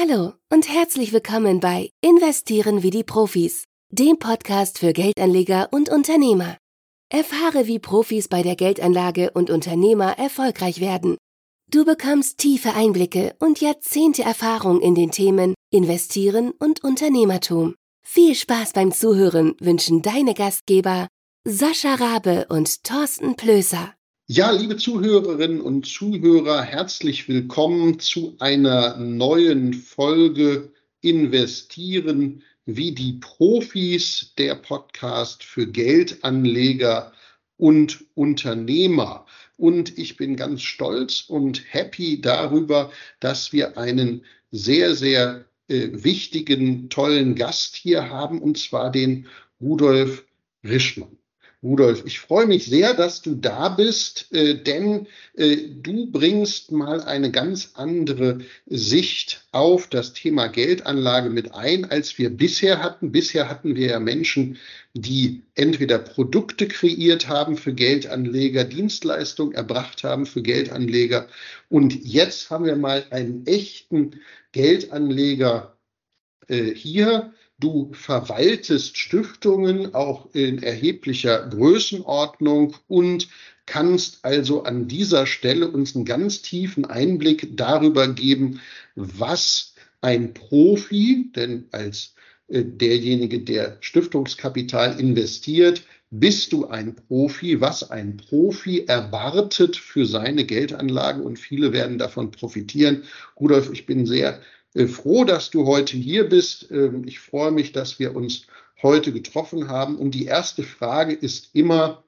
Hallo und herzlich willkommen bei Investieren wie die Profis, dem Podcast für Geldanleger und Unternehmer. Erfahre, wie Profis bei der Geldanlage und Unternehmer erfolgreich werden. Du bekommst tiefe Einblicke und Jahrzehnte Erfahrung in den Themen Investieren und Unternehmertum. Viel Spaß beim Zuhören wünschen deine Gastgeber Sascha Rabe und Thorsten Plöser. Ja, liebe Zuhörerinnen und Zuhörer, herzlich willkommen zu einer neuen Folge Investieren wie die Profis, der Podcast für Geldanleger und Unternehmer. Und ich bin ganz stolz und happy darüber, dass wir einen sehr, sehr äh, wichtigen, tollen Gast hier haben, und zwar den Rudolf Rischmann. Rudolf, ich freue mich sehr, dass du da bist, äh, denn äh, du bringst mal eine ganz andere Sicht auf das Thema Geldanlage mit ein, als wir bisher hatten. Bisher hatten wir ja Menschen, die entweder Produkte kreiert haben für Geldanleger, Dienstleistungen erbracht haben für Geldanleger. Und jetzt haben wir mal einen echten Geldanleger äh, hier Du verwaltest Stiftungen auch in erheblicher Größenordnung und kannst also an dieser Stelle uns einen ganz tiefen Einblick darüber geben, was ein Profi, denn als äh, derjenige, der Stiftungskapital investiert, bist du ein Profi, was ein Profi erwartet für seine Geldanlagen und viele werden davon profitieren. Rudolf, ich bin sehr froh, dass du heute hier bist. Ähm, ich freue mich, dass wir uns heute getroffen haben. Und die erste Frage ist immer,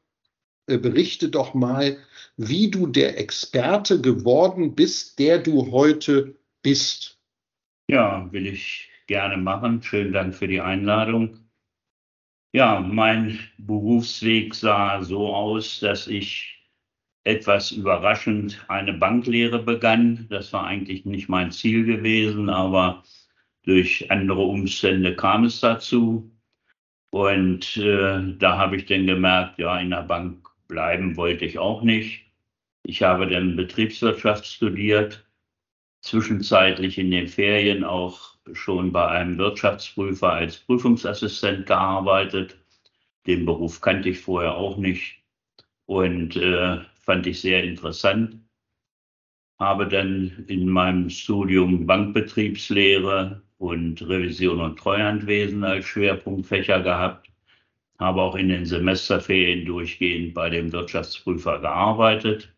äh, berichte doch mal, wie du der Experte geworden bist, der du heute bist. Ja, will ich gerne machen. Vielen Dank für die Einladung. Ja, mein Berufsweg sah so aus, dass ich etwas überraschend eine Banklehre begann. Das war eigentlich nicht mein Ziel gewesen, aber durch andere Umstände kam es dazu. Und äh, da habe ich dann gemerkt, ja, in der Bank bleiben wollte ich auch nicht. Ich habe dann Betriebswirtschaft studiert, zwischenzeitlich in den Ferien auch schon bei einem Wirtschaftsprüfer als Prüfungsassistent gearbeitet. Den Beruf kannte ich vorher auch nicht. Und äh, fand ich sehr interessant. Habe dann in meinem Studium Bankbetriebslehre und Revision und Treuhandwesen als Schwerpunktfächer gehabt. Habe auch in den Semesterferien durchgehend bei dem Wirtschaftsprüfer gearbeitet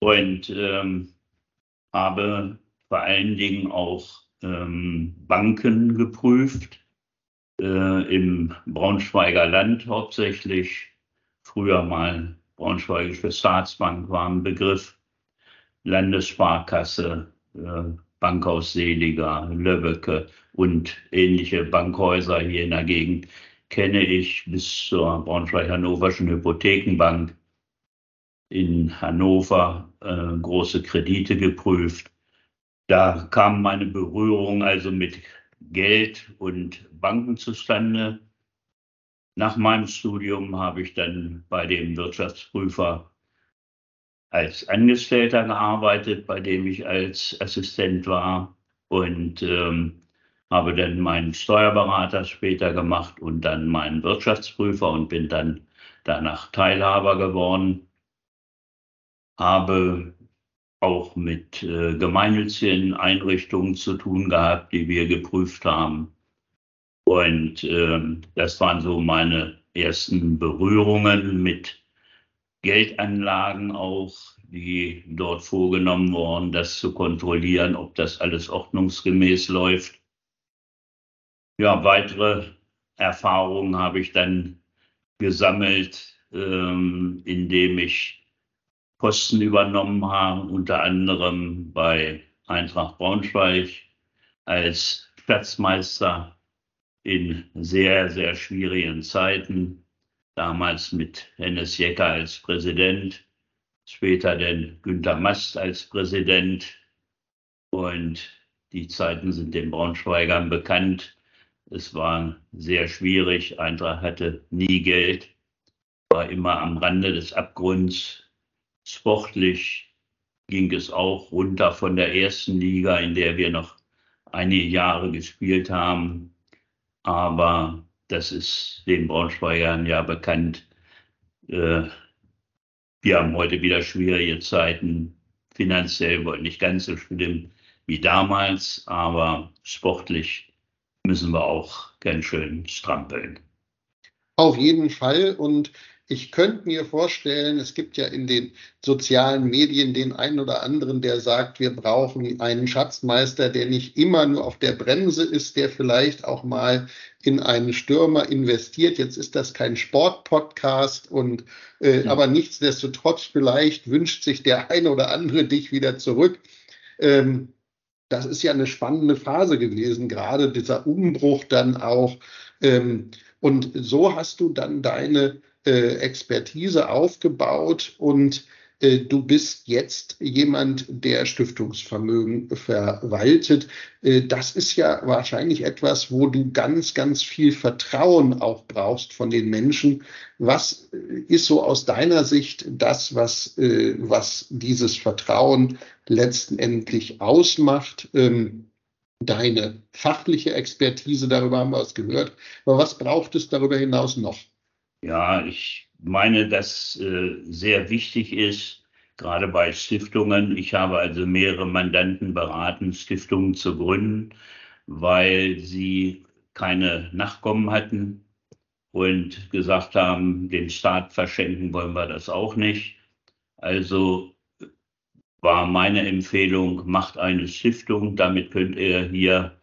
und ähm, habe vor allen Dingen auch ähm, Banken geprüft, äh, im Braunschweiger Land hauptsächlich, früher mal Braunschweigische Staatsbank war ein Begriff, Landessparkasse, äh, Bankhaus Seliger, Löbbecke und ähnliche Bankhäuser hier in der Gegend kenne ich bis zur Braunschweig-Hannoverschen Hypothekenbank in Hannover äh, große Kredite geprüft. Da kam meine Berührung also mit Geld und Banken zustande. Nach meinem Studium habe ich dann bei dem Wirtschaftsprüfer als Angestellter gearbeitet, bei dem ich als Assistent war und ähm, habe dann meinen Steuerberater später gemacht und dann meinen Wirtschaftsprüfer und bin dann danach Teilhaber geworden. Habe auch mit äh, gemeinnützigen Einrichtungen zu tun gehabt, die wir geprüft haben. Und ähm, das waren so meine ersten Berührungen mit Geldanlagen auch, die dort vorgenommen wurden, das zu kontrollieren, ob das alles ordnungsgemäß läuft. Ja, weitere Erfahrungen habe ich dann gesammelt, ähm, indem ich Posten übernommen habe, unter anderem bei Eintracht Braunschweig als Schatzmeister in sehr, sehr schwierigen Zeiten. Damals mit Hennes Jecker als Präsident, später dann Günter Mast als Präsident. Und die Zeiten sind den Braunschweigern bekannt. Es war sehr schwierig. Eintracht hatte nie Geld, war immer am Rande des Abgrunds, sportlich ging es auch runter von der ersten Liga, in der wir noch einige Jahre gespielt haben. Aber das ist den Braunschweigern ja bekannt. Äh, wir haben heute wieder schwierige Zeiten, finanziell wohl nicht ganz so schlimm wie damals, aber sportlich müssen wir auch ganz schön strampeln. Auf jeden Fall. Und ich könnte mir vorstellen, es gibt ja in den sozialen Medien den einen oder anderen, der sagt, wir brauchen einen Schatzmeister, der nicht immer nur auf der Bremse ist, der vielleicht auch mal in einen Stürmer investiert. Jetzt ist das kein Sportpodcast und äh, ja. aber nichtsdestotrotz vielleicht wünscht sich der eine oder andere dich wieder zurück. Ähm, das ist ja eine spannende Phase gewesen, gerade dieser Umbruch dann auch. Ähm, und so hast du dann deine äh, Expertise aufgebaut und äh, du bist jetzt jemand, der Stiftungsvermögen verwaltet. Äh, das ist ja wahrscheinlich etwas, wo du ganz, ganz viel Vertrauen auch brauchst von den Menschen. Was äh, ist so aus deiner Sicht das, was, was dieses Vertrauen letztendlich ausmacht? Ähm, deine fachliche Expertise, darüber haben wir es gehört. Aber was braucht es darüber hinaus noch? Ja, ich meine, dass äh, sehr wichtig ist, gerade bei Stiftungen. Ich habe also mehrere Mandanten beraten, Stiftungen zu gründen, weil sie keine Nachkommen hatten und gesagt haben, den Staat verschenken wollen wir das auch nicht. Also war meine Empfehlung, macht eine Stiftung, damit könnt ihr hier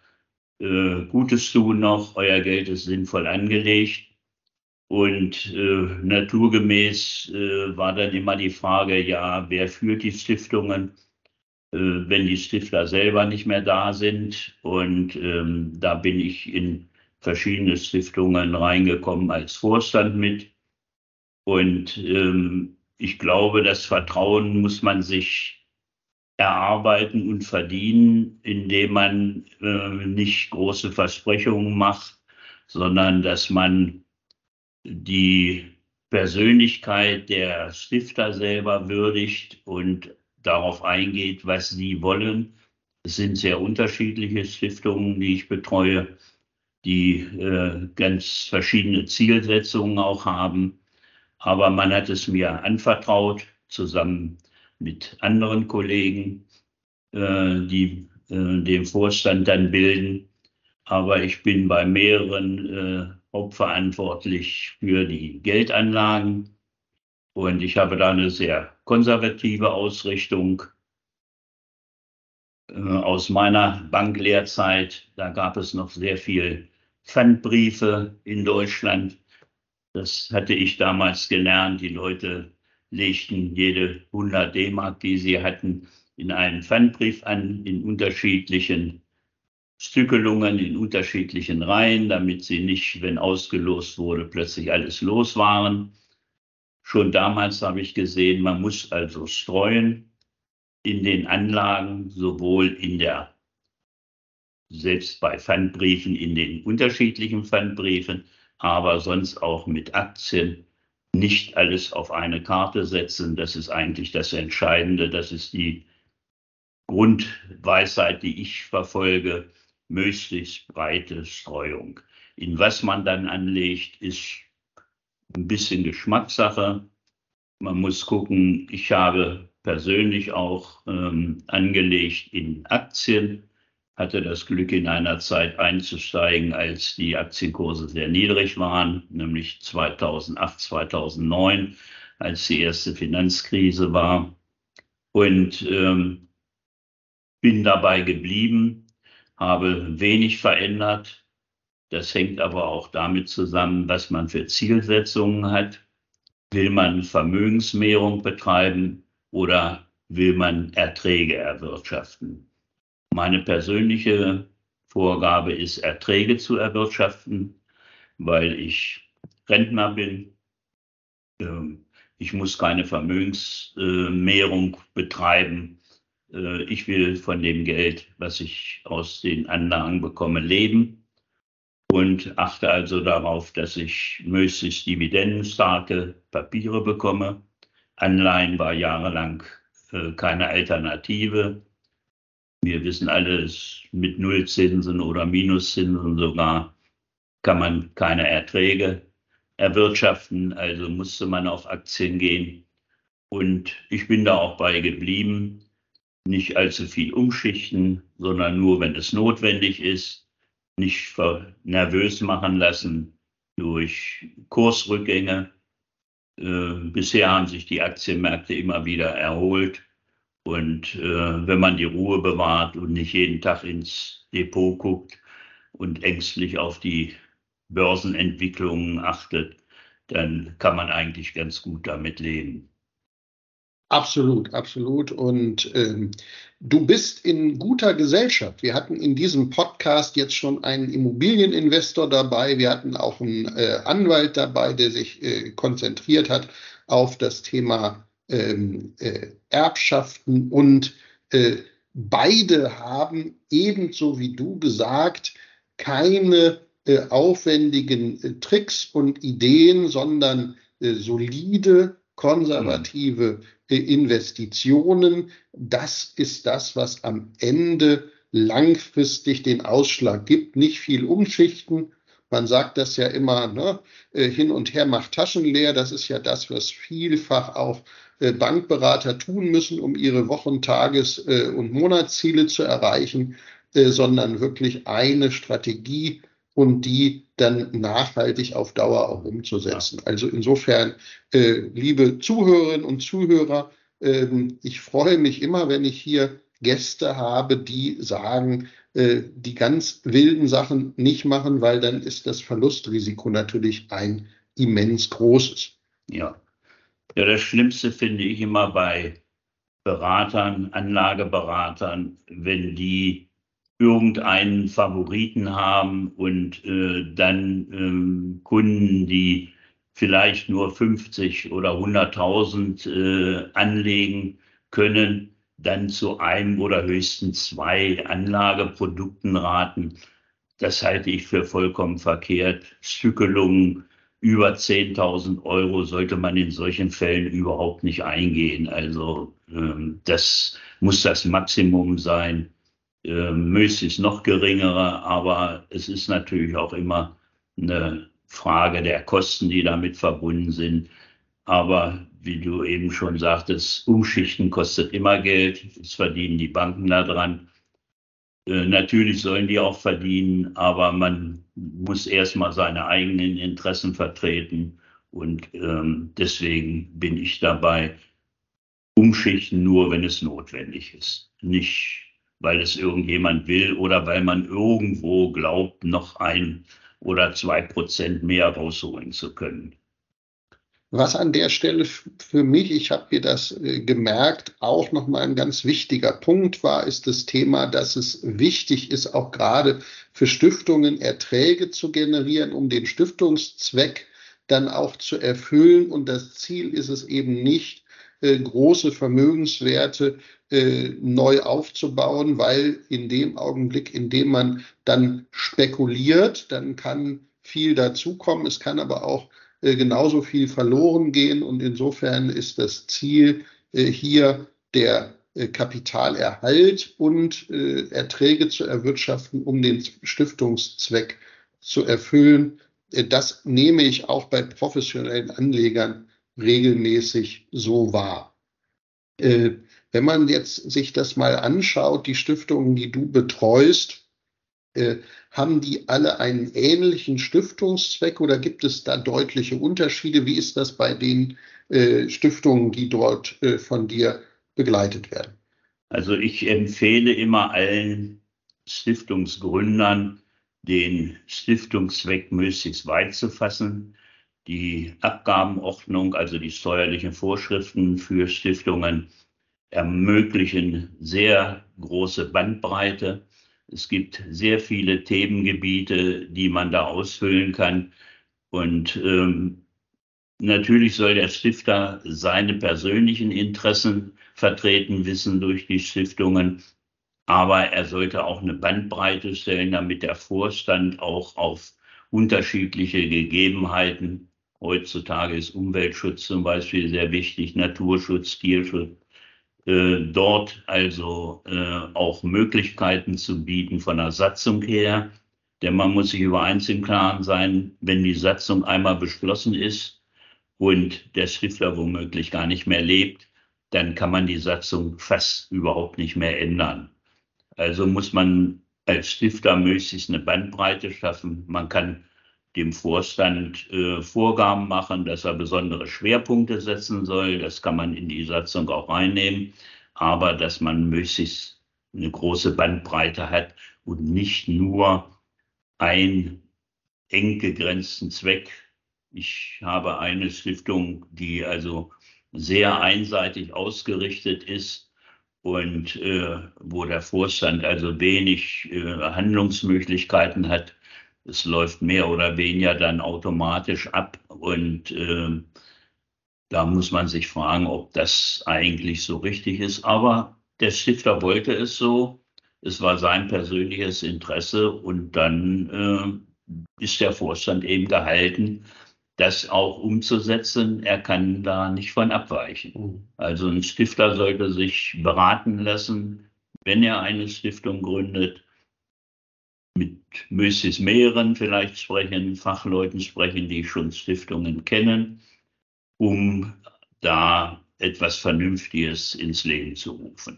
äh, Gutes tun noch, euer Geld ist sinnvoll angelegt und äh, naturgemäß äh, war dann immer die Frage, ja, wer führt die Stiftungen, äh, wenn die Stifter selber nicht mehr da sind. Und ähm, da bin ich in verschiedene Stiftungen reingekommen als Vorstand mit. Und ähm, ich glaube, das Vertrauen muss man sich erarbeiten und verdienen, indem man äh, nicht große Versprechungen macht, sondern dass man die Persönlichkeit der Stifter selber würdigt und darauf eingeht, was sie wollen. Es sind sehr unterschiedliche Stiftungen, die ich betreue, die äh, ganz verschiedene Zielsetzungen auch haben. Aber man hat es mir anvertraut, zusammen mit anderen Kollegen, äh, die äh, den Vorstand dann bilden. Aber ich bin bei mehreren äh, hauptverantwortlich für die Geldanlagen. Und ich habe da eine sehr konservative Ausrichtung. Äh, aus meiner Banklehrzeit, da gab es noch sehr viel Pfandbriefe in Deutschland. Das hatte ich damals gelernt. Die Leute legten jede 100 D-Mark, die sie hatten, in einen Pfandbrief an, in unterschiedlichen Stückelungen in unterschiedlichen Reihen, damit sie nicht, wenn ausgelost wurde, plötzlich alles los waren. Schon damals habe ich gesehen, man muss also streuen in den Anlagen, sowohl in der, selbst bei Pfandbriefen, in den unterschiedlichen Pfandbriefen, aber sonst auch mit Aktien nicht alles auf eine Karte setzen. Das ist eigentlich das Entscheidende. Das ist die Grundweisheit, die ich verfolge möglichst breite Streuung. In was man dann anlegt, ist ein bisschen Geschmackssache. Man muss gucken, ich habe persönlich auch ähm, angelegt in Aktien, hatte das Glück in einer Zeit einzusteigen, als die Aktienkurse sehr niedrig waren, nämlich 2008, 2009, als die erste Finanzkrise war. Und ähm, bin dabei geblieben, habe wenig verändert. Das hängt aber auch damit zusammen, was man für Zielsetzungen hat. Will man Vermögensmehrung betreiben oder will man Erträge erwirtschaften? Meine persönliche Vorgabe ist, Erträge zu erwirtschaften, weil ich Rentner bin. Ähm, ich muss keine Vermögensmehrung betreiben. Äh, ich will von dem Geld, was ich aus den Anlagen bekomme, leben und achte also darauf, dass ich möglichst dividendenstarke Papiere bekomme. Anleihen war jahrelang äh, keine Alternative. Wir wissen alles, mit Nullzinsen oder Minuszinsen sogar kann man keine Erträge erwirtschaften, also musste man auf Aktien gehen. Und ich bin da auch bei geblieben, nicht allzu viel umschichten, sondern nur, wenn es notwendig ist, nicht nervös machen lassen durch Kursrückgänge. Äh, bisher haben sich die Aktienmärkte immer wieder erholt. Und äh, wenn man die Ruhe bewahrt und nicht jeden Tag ins Depot guckt und ängstlich auf die Börsenentwicklungen achtet, dann kann man eigentlich ganz gut damit leben. Absolut, absolut. Und ähm, du bist in guter Gesellschaft. Wir hatten in diesem Podcast jetzt schon einen Immobilieninvestor dabei. Wir hatten auch einen äh, Anwalt dabei, der sich äh, konzentriert hat auf das Thema ähm, äh, Erbschaften. Und äh, beide haben ebenso wie du gesagt, keine äh, aufwendigen äh, Tricks und Ideen, sondern solide, konservative Investitionen. Das ist das, was am Ende langfristig den Ausschlag gibt. Nicht viel umschichten. Man sagt das ja immer, ne? Äh, hin und her macht Taschen leer. Das ist ja das, was vielfach auch äh, Bankberater tun müssen, um ihre Wochen-, Tages- äh, und Monatsziele zu erreichen, sondern wirklich eine Strategie und die dann nachhaltig auf Dauer auch umzusetzen. Ja. Also insofern, äh, liebe Zuhörerinnen und Zuhörer, äh, ich freue mich immer, wenn ich hier Gäste habe, die sagen, äh, die ganz wilden Sachen nicht machen, weil dann ist das Verlustrisiko natürlich ein immens großes. Ja. Ja, das Schlimmste finde ich immer bei Beratern, Anlageberatern, wenn die irgendeinen Favoriten haben und äh, dann ähm, Kunden, die vielleicht nur 50 oder 100.000 äh, anlegen können, dann zu einem oder höchstens zwei Anlageprodukten raten. Das halte ich für vollkommen verkehrt. Stückelungen über 10.000 Euro sollte man in solchen Fällen überhaupt nicht eingehen. Also ähm, das muss das Maximum sein äh, möglichst noch geringere, aber es ist natürlich auch immer eine Frage der Kosten, die damit verbunden sind. Aber wie du eben schon sagtest, Umschichten kostet immer Geld. Das verdienen die Banken daran. Äh, natürlich sollen die auch verdienen, aber man muss erstmal seine eigenen Interessen vertreten. Und ähm, deswegen bin ich dabei, umschichten nur, wenn es notwendig ist. Nicht weil es irgendjemand will oder weil man irgendwo glaubt, noch ein oder zwei Prozent mehr rausholen zu können. Was an der Stelle für mich, ich habe mir das äh, gemerkt, auch nochmal ein ganz wichtiger Punkt war, ist das Thema, dass es wichtig ist, auch gerade für Stiftungen Erträge zu generieren, um den Stiftungszweck dann auch zu erfüllen. Und das Ziel ist es eben nicht, äh, große Vermögenswerte äh, neu aufzubauen, weil in dem Augenblick, in dem man dann spekuliert, dann kann viel dazukommen. Es kann aber auch äh, genauso viel verloren gehen. Und insofern ist das Ziel hier der Kapitalerhalt und Erträge zu erwirtschaften, um den Stiftungszweck zu erfüllen. das nehme ich auch bei professionellen Anlegern regelmäßig so wahr. Äh, wenn man jetzt sich das mal anschaut, die Stiftungen, die du betreust, äh, haben die alle einen ähnlichen Stiftungszweck oder gibt es da deutliche Unterschiede? Wie ist das bei den äh, Stiftungen, die dort äh, von dir begleitet werden? Also ich empfehle immer allen Stiftungsgründern, den Stiftungszweck möglichst weit zu fassen. Die Abgabenordnung, also die steuerlichen Vorschriften für Stiftungen, ermöglichen sehr große Bandbreite. Es gibt sehr viele Themengebiete, die man da ausfüllen kann. Und ähm, natürlich soll der Stifter seine persönlichen Interessen vertreten wissen durch die Stiftungen. Aber er sollte auch eine Bandbreite stellen, damit der Vorstand auch auf unterschiedliche Gegebenheiten, heutzutage ist Umweltschutz zum Beispiel sehr wichtig, Naturschutz, Tierschutz, äh, dort also äh, auch Möglichkeiten zu bieten von der Satzung her. Denn man muss sich über eins im Klaren sein, wenn die Satzung einmal beschlossen ist und der Stifter womöglich gar nicht mehr lebt, dann kann man die Satzung fast überhaupt nicht mehr ändern. Also muss man als Stifter möglichst eine Bandbreite schaffen. Man kann dem Vorstand äh, Vorgaben machen, dass er besondere Schwerpunkte setzen soll. Das kann man in die Satzung auch reinnehmen. Aber dass man möglichst eine große Bandbreite hat und nicht nur einen eng gegrenzten Zweck. Ich habe eine Stiftung, die also sehr einseitig ausgerichtet ist und äh, wo der Vorstand also wenig äh, Handlungsmöglichkeiten hat es läuft mehr oder weniger dann automatisch ab und äh, da muss man sich fragen, ob das eigentlich so richtig ist. Aber der Stifter wollte es so. Es war sein persönliches Interesse und dann äh, ist der Vorstand eben gehalten, das auch umzusetzen. Er kann da nicht von abweichen. Mhm. Also ein Stifter sollte sich beraten lassen, wenn er eine Stiftung gründet mit möglichst mehreren vielleicht sprechen, Fachleuten sprechen, die schon Stiftungen kennen, um da etwas Vernünftiges ins Leben zu rufen.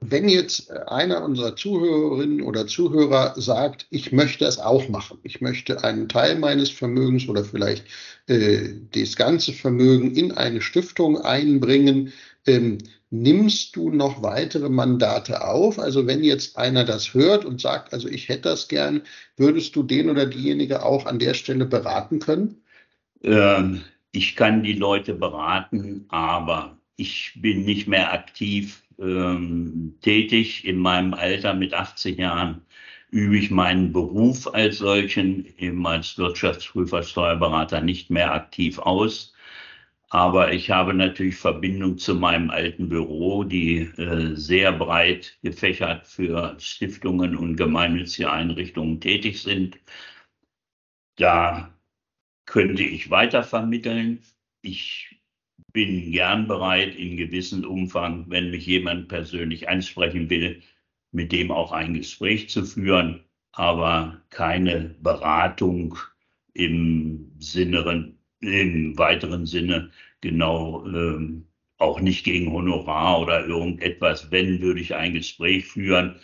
Wenn jetzt einer unserer Zuhörerinnen oder Zuhörer sagt, ich möchte es auch machen, ich möchte einen Teil meines Vermögens oder vielleicht äh, das ganze Vermögen in eine Stiftung einbringen, ähm, nimmst du noch weitere Mandate auf? Also wenn jetzt einer das hört und sagt, also ich hätte das gern, würdest du den oder diejenige auch an der Stelle beraten können? Ähm, ich kann die Leute beraten, aber ich bin nicht mehr aktiv ähm, tätig. In meinem Alter mit 80 Jahren übe ich meinen Beruf als solchen, eben als Wirtschaftsprüfer, Steuerberater nicht mehr aktiv aus. Aber ich habe natürlich Verbindung zu meinem alten Büro, die äh, sehr breit gefächert für Stiftungen und gemeinnützige Einrichtungen tätig sind. Da könnte ich weiter vermitteln. Ich bin gern bereit, in gewissem Umfang, wenn mich jemand persönlich ansprechen will, mit dem auch ein Gespräch zu führen, aber keine Beratung im Sinne im weiteren Sinne genau ähm, auch nicht gegen Honorar oder irgendetwas. Wenn, würde ich ein Gespräch führen,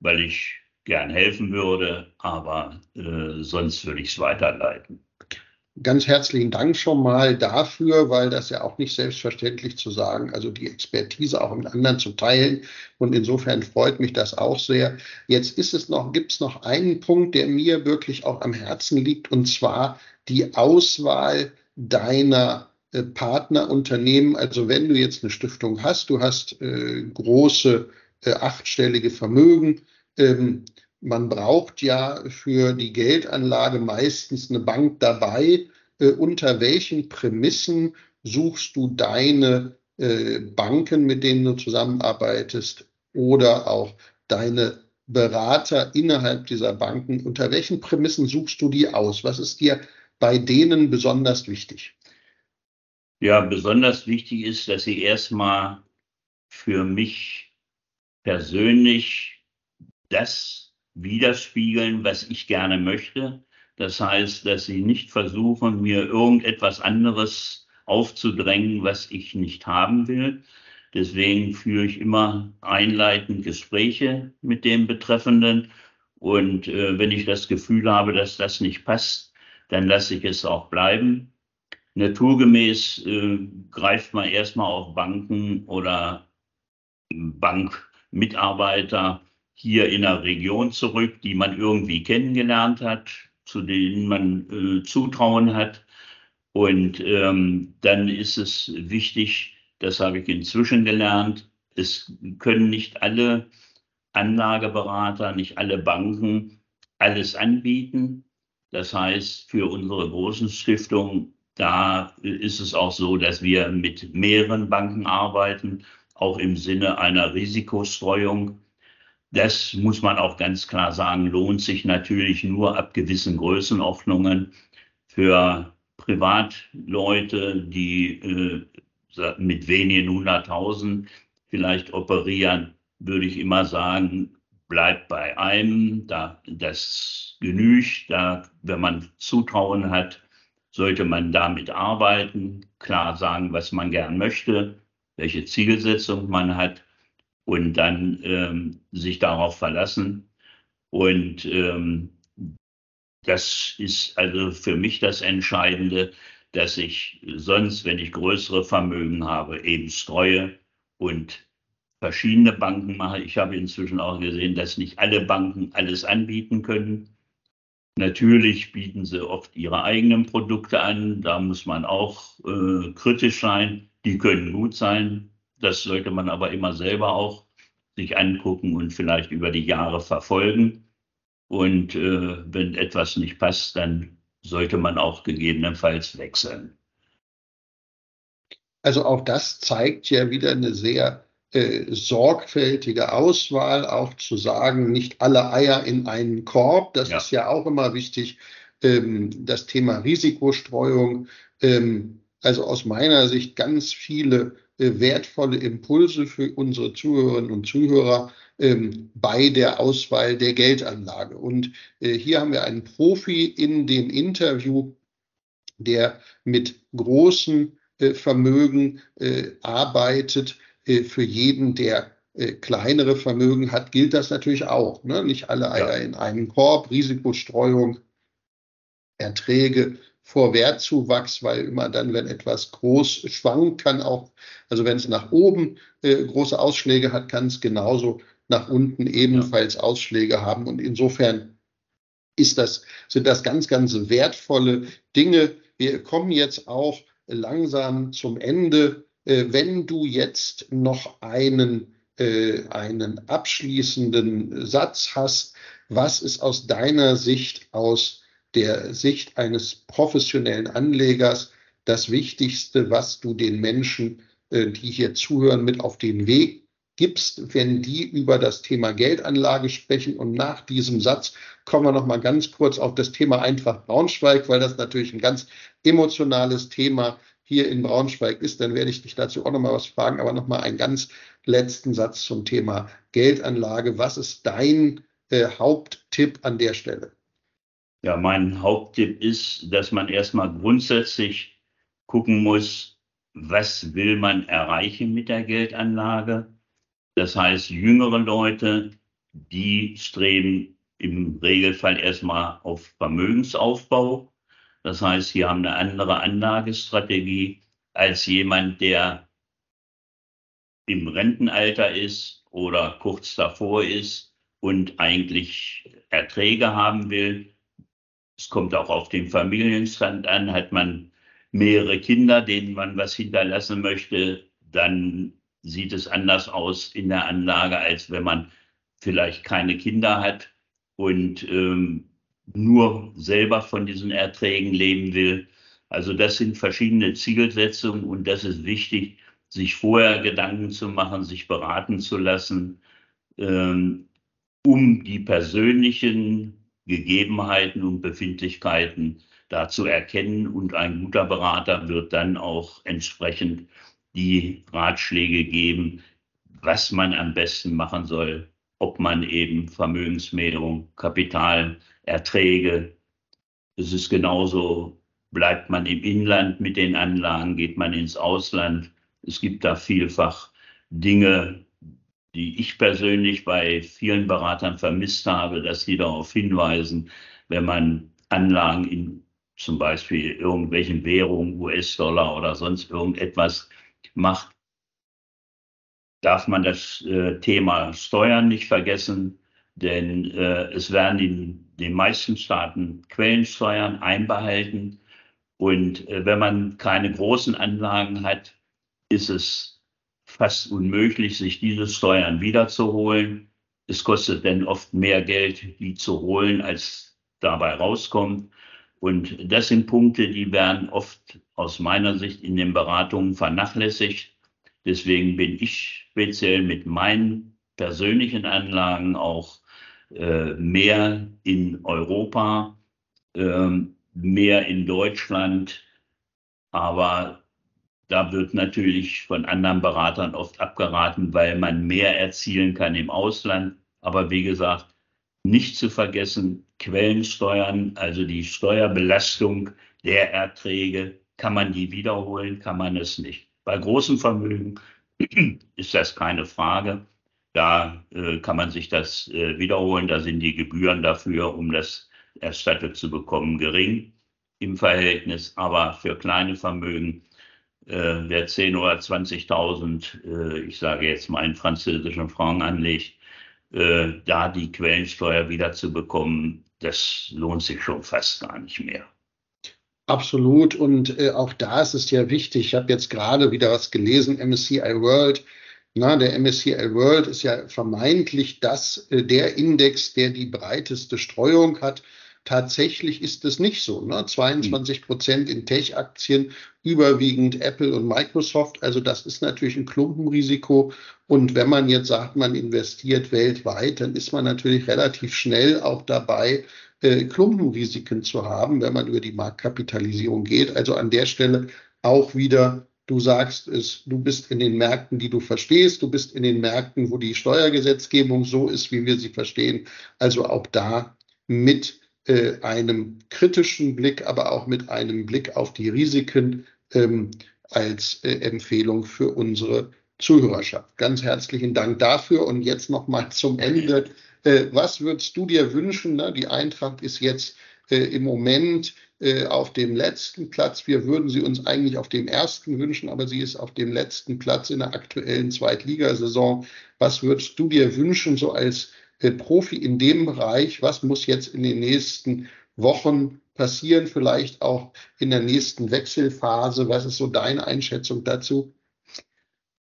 weil ich gern helfen würde, aber äh, sonst würde ich es weiterleiten. Ganz herzlichen Dank schon mal dafür, weil das ja auch nicht selbstverständlich zu sagen, also die Expertise auch mit anderen zu teilen. Und insofern freut mich das auch sehr. Jetzt ist es noch, gibt es noch einen Punkt, der mir wirklich auch am Herzen liegt, und zwar die Auswahl deiner äh, Partnerunternehmen. Also wenn du jetzt eine Stiftung hast, du hast äh, große äh, achtstellige Vermögen, ähm, man braucht ja für die Geldanlage meistens eine Bank dabei. Äh, unter welchen Prämissen suchst du deine äh, Banken, mit denen du zusammenarbeitest oder auch deine Berater innerhalb dieser Banken? Unter welchen Prämissen suchst du die aus? Was ist dir bei denen besonders wichtig? Ja, besonders wichtig ist, dass sie erstmal für mich persönlich das widerspiegeln, was ich gerne möchte. Das heißt, dass sie nicht versuchen, mir irgendetwas anderes aufzudrängen, was ich nicht haben will. Deswegen führe ich immer einleitend Gespräche mit dem Betreffenden. Und äh, wenn ich das Gefühl habe, dass das nicht passt, dann lasse ich es auch bleiben. Naturgemäß äh, greift man erstmal auf Banken oder Bankmitarbeiter hier in der Region zurück, die man irgendwie kennengelernt hat, zu denen man äh, Zutrauen hat. Und ähm, dann ist es wichtig, das habe ich inzwischen gelernt, es können nicht alle Anlageberater, nicht alle Banken alles anbieten. Das heißt, für unsere großen Stiftungen, da ist es auch so, dass wir mit mehreren Banken arbeiten, auch im Sinne einer Risikostreuung. Das muss man auch ganz klar sagen, lohnt sich natürlich nur ab gewissen Größenordnungen für Privatleute, die äh, mit wenigen hunderttausend vielleicht operieren, würde ich immer sagen, bleibt bei einem, da das genügt, da, wenn man Zutrauen hat, sollte man damit arbeiten, klar sagen, was man gern möchte, welche Zielsetzung man hat und dann ähm, sich darauf verlassen. Und ähm, das ist also für mich das Entscheidende, dass ich sonst, wenn ich größere Vermögen habe, eben streue und verschiedene Banken mache. Ich habe inzwischen auch gesehen, dass nicht alle Banken alles anbieten können. Natürlich bieten sie oft ihre eigenen Produkte an. Da muss man auch äh, kritisch sein. Die können gut sein. Das sollte man aber immer selber auch sich angucken und vielleicht über die Jahre verfolgen. Und äh, wenn etwas nicht passt, dann sollte man auch gegebenenfalls wechseln. Also auch das zeigt ja wieder eine sehr äh, sorgfältige Auswahl, auch zu sagen, nicht alle Eier in einen Korb. Das ja. ist ja auch immer wichtig. Ähm, das Thema Risikostreuung. Ähm, also aus meiner Sicht ganz viele äh, wertvolle Impulse für unsere Zuhörerinnen und Zuhörer ähm, bei der Auswahl der Geldanlage. Und äh, hier haben wir einen Profi in dem Interview, der mit großen äh, Vermögen äh, arbeitet. Äh, für jeden, der äh, kleinere Vermögen hat, gilt das natürlich auch. Ne? Nicht alle Eier ja. in einen Korb, Risikostreuung, Erträge vor Wertzuwachs, weil immer dann, wenn etwas groß schwankt, kann auch, also wenn es nach oben äh, große Ausschläge hat, kann es genauso nach unten ebenfalls ja. Ausschläge haben. Und insofern ist das, sind das ganz, ganz wertvolle Dinge. Wir kommen jetzt auch langsam zum Ende. Äh, wenn du jetzt noch einen, äh, einen abschließenden Satz hast, was ist aus deiner Sicht, aus der Sicht eines professionellen Anlegers, das Wichtigste, was du den Menschen, äh, die hier zuhören, mit auf den Weg gibst, wenn die über das Thema Geldanlage sprechen. Und nach diesem Satz kommen wir noch mal ganz kurz auf das Thema einfach Braunschweig, weil das natürlich ein ganz emotionales Thema hier in Braunschweig ist. Dann werde ich dich dazu auch noch mal was fragen. Aber noch mal einen ganz letzten Satz zum Thema Geldanlage. Was ist dein äh, Haupttipp an der Stelle? Ja, mein Haupttipp ist, dass man erstmal grundsätzlich gucken muss, was will man erreichen mit der Geldanlage. Das heißt, jüngere Leute, die streben im Regelfall erstmal auf Vermögensaufbau. Das heißt, sie haben eine andere Anlagestrategie als jemand, der im Rentenalter ist oder kurz davor ist und eigentlich Erträge haben will. Es kommt auch auf den Familienstand an. Hat man mehrere Kinder, denen man was hinterlassen möchte, dann sieht es anders aus in der Anlage, als wenn man vielleicht keine Kinder hat und ähm, nur selber von diesen Erträgen leben will. Also das sind verschiedene Zielsetzungen und das ist wichtig, sich vorher Gedanken zu machen, sich beraten zu lassen, ähm, um die persönlichen Gegebenheiten und Befindlichkeiten da zu erkennen. Und ein guter Berater wird dann auch entsprechend die Ratschläge geben, was man am besten machen soll, ob man eben Vermögensmehrung, Kapitalerträge, es ist genauso, bleibt man im Inland mit den Anlagen, geht man ins Ausland. Es gibt da vielfach Dinge, die ich persönlich bei vielen Beratern vermisst habe, dass die darauf hinweisen, wenn man Anlagen in zum Beispiel irgendwelchen Währungen, US-Dollar oder sonst irgendetwas macht, darf man das äh, Thema Steuern nicht vergessen, denn äh, es werden in den meisten Staaten Quellensteuern einbehalten. Und äh, wenn man keine großen Anlagen hat, ist es fast unmöglich, sich diese Steuern wiederzuholen. Es kostet dann oft mehr Geld, die zu holen, als dabei rauskommt. Und das sind Punkte, die werden oft aus meiner Sicht in den Beratungen vernachlässigt. Deswegen bin ich speziell mit meinen persönlichen Anlagen auch äh, mehr in Europa, äh, mehr in Deutschland, aber Da wird natürlich von anderen Beratern oft abgeraten, weil man mehr erzielen kann im Ausland. Aber wie gesagt, nicht zu vergessen, Quellensteuern, also die Steuerbelastung der Erträge, kann man die wiederholen, kann man es nicht. Bei großem Vermögen ist das keine Frage. Da äh, kann man sich das äh, wiederholen. Da sind die Gebühren dafür, um das erstattet zu bekommen, gering im Verhältnis. Aber für kleine Vermögen, äh, wer 10 oder 20.000, äh, ich sage jetzt mal in französischen Franc anlegt, äh, da die Quellensteuer wieder zu bekommen, das lohnt sich schon fast gar nicht mehr. Absolut. Und äh, auch da ist es ja wichtig. Ich habe jetzt gerade wieder was gelesen, MSCI World na, der MSCI World ist ja vermeintlich das, äh, der Index, der die breiteste Streuung hat. Tatsächlich ist es nicht so. Ne? 22 Prozent in Tech-Aktien, überwiegend Apple und Microsoft. Also das ist natürlich ein Klumpenrisiko. Und wenn man jetzt sagt, man investiert weltweit, dann ist man natürlich relativ schnell auch dabei, äh, Klumpenrisiken zu haben, wenn man über die Marktkapitalisierung geht. Also an der Stelle auch wieder Du sagst es, du bist in den Märkten, die du verstehst. Du bist in den Märkten, wo die Steuergesetzgebung so ist, wie wir sie verstehen. Also auch da mit äh, einem kritischen Blick, aber auch mit einem Blick auf die Risiken ähm, als äh, Empfehlung für unsere Zuhörerschaft. Ganz herzlichen Dank dafür. Und jetzt noch mal zum Ende. Äh, was würdest du dir wünschen? Ne? Die Eintracht ist jetzt äh, im Moment äh, auf dem letzten Platz. Wir würden sie uns eigentlich auf dem ersten wünschen, aber sie ist auf dem letzten Platz in der aktuellen Zweitligasaison. Was würdest du dir wünschen, so als äh, Profi in dem Bereich? Was muss jetzt in den nächsten Wochen passieren, vielleicht auch in der nächsten Wechselphase? Was ist so deine Einschätzung dazu?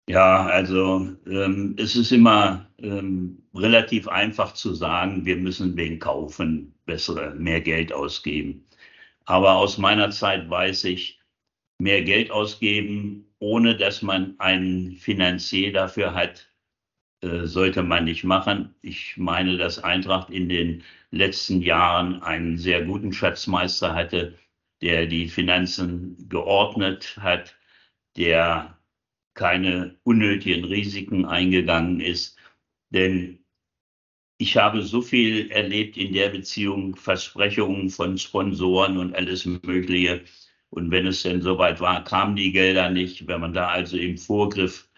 Ja, also ähm, es ist immer ähm, relativ einfach zu sagen, wir müssen wen kaufen, bessere, mehr Geld ausgeben. Aber aus meiner Zeit weiß ich, mehr Geld ausgeben, ohne dass man einen Finanzier dafür hat, äh, sollte man nicht machen. Ich meine, dass Eintracht in den letzten Jahren einen sehr guten Schatzmeister hatte, der die Finanzen geordnet hat, der keine unnötigen Risiken eingegangen ist. Denn ich habe so viel erlebt in der Beziehung, Versprechungen von Sponsoren und alles Mögliche. Und wenn es denn soweit war, kamen die Gelder nicht. Wenn man da also im Vorgriff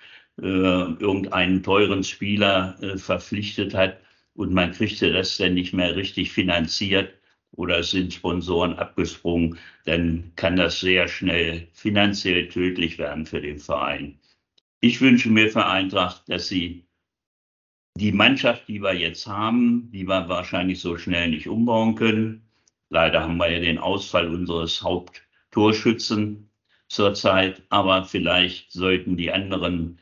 äh, irgendeinen teuren Spieler äh, verpflichtet hat und man kriegte das dann nicht mehr richtig finanziert oder es sind Sponsoren abgesprungen, dann kann das sehr schnell finanziell tödlich werden für den Verein. Ich wünsche mir für Eintracht, dass sie die Mannschaft, die wir jetzt haben, die wir wahrscheinlich so schnell nicht umbauen können. Leider haben wir ja den Ausfall unseres Haupttorschützen zurzeit, aber vielleicht sollten die anderen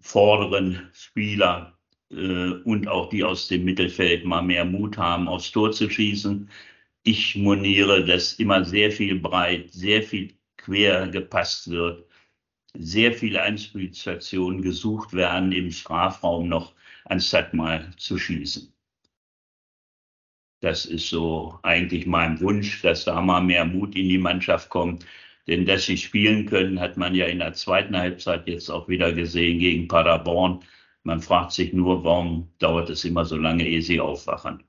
vorderen Spieler äh, und auch die aus dem Mittelfeld mal mehr Mut haben, aufs Tor zu schießen. Ich moniere, dass immer sehr viel breit, sehr viel quer gepasst wird, sehr viele Anspielstationen gesucht werden im Strafraum noch anstatt mal zu schießen. Das ist so eigentlich mein Wunsch, dass da mal mehr Mut in die Mannschaft kommt. Denn dass sie spielen können, hat man ja in der zweiten Halbzeit jetzt auch wieder gesehen gegen Paderborn. Man fragt sich nur, warum dauert es immer so lange, ehe sie aufwachen.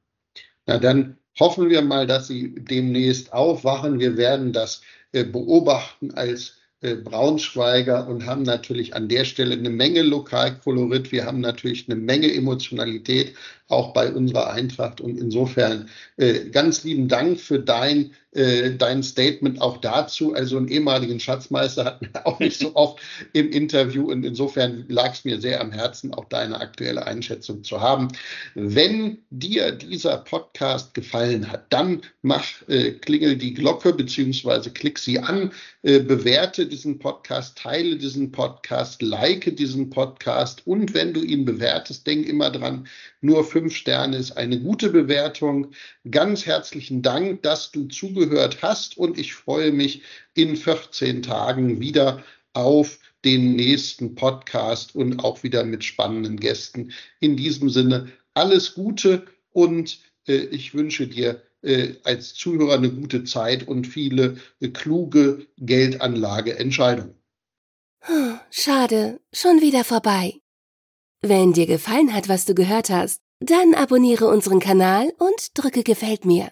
Na dann hoffen wir mal, dass sie demnächst aufwachen. Wir werden das äh, beobachten als Braunschweiger und haben natürlich an der Stelle eine Menge Lokalkolorit. Wir haben natürlich eine Menge Emotionalität auch bei unserer Eintracht. Und insofern äh, ganz lieben Dank für dein, äh, dein Statement auch dazu. Also einen ehemaligen Schatzmeister hatten wir auch nicht so oft im Interview. Und insofern lag es mir sehr am Herzen, auch deine aktuelle Einschätzung zu haben. Wenn dir dieser Podcast gefallen hat, dann mach, äh, klingel die Glocke beziehungsweise klick sie an, äh, bewerte diesen Podcast, teile diesen Podcast, like diesen Podcast und wenn du ihn bewertest, denk immer dran, nur fünf Sterne ist eine gute Bewertung. Ganz herzlichen Dank, dass du zugehört hast und ich freue mich in 14 Tagen wieder auf den nächsten Podcast und auch wieder mit spannenden Gästen. In diesem Sinne alles Gute und äh, ich wünsche dir äh, als Zuhörer eine gute Zeit und viele äh, kluge Geldanlageentscheidungen. Schade, schon wieder vorbei. Wenn dir gefallen hat, was du gehört hast, dann abonniere unseren Kanal und drücke Gefällt mir.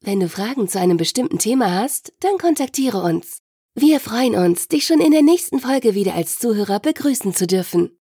Wenn du Fragen zu einem bestimmten Thema hast, dann kontaktiere uns. Wir freuen uns, dich schon in der nächsten Folge wieder als Zuhörer begrüßen zu dürfen.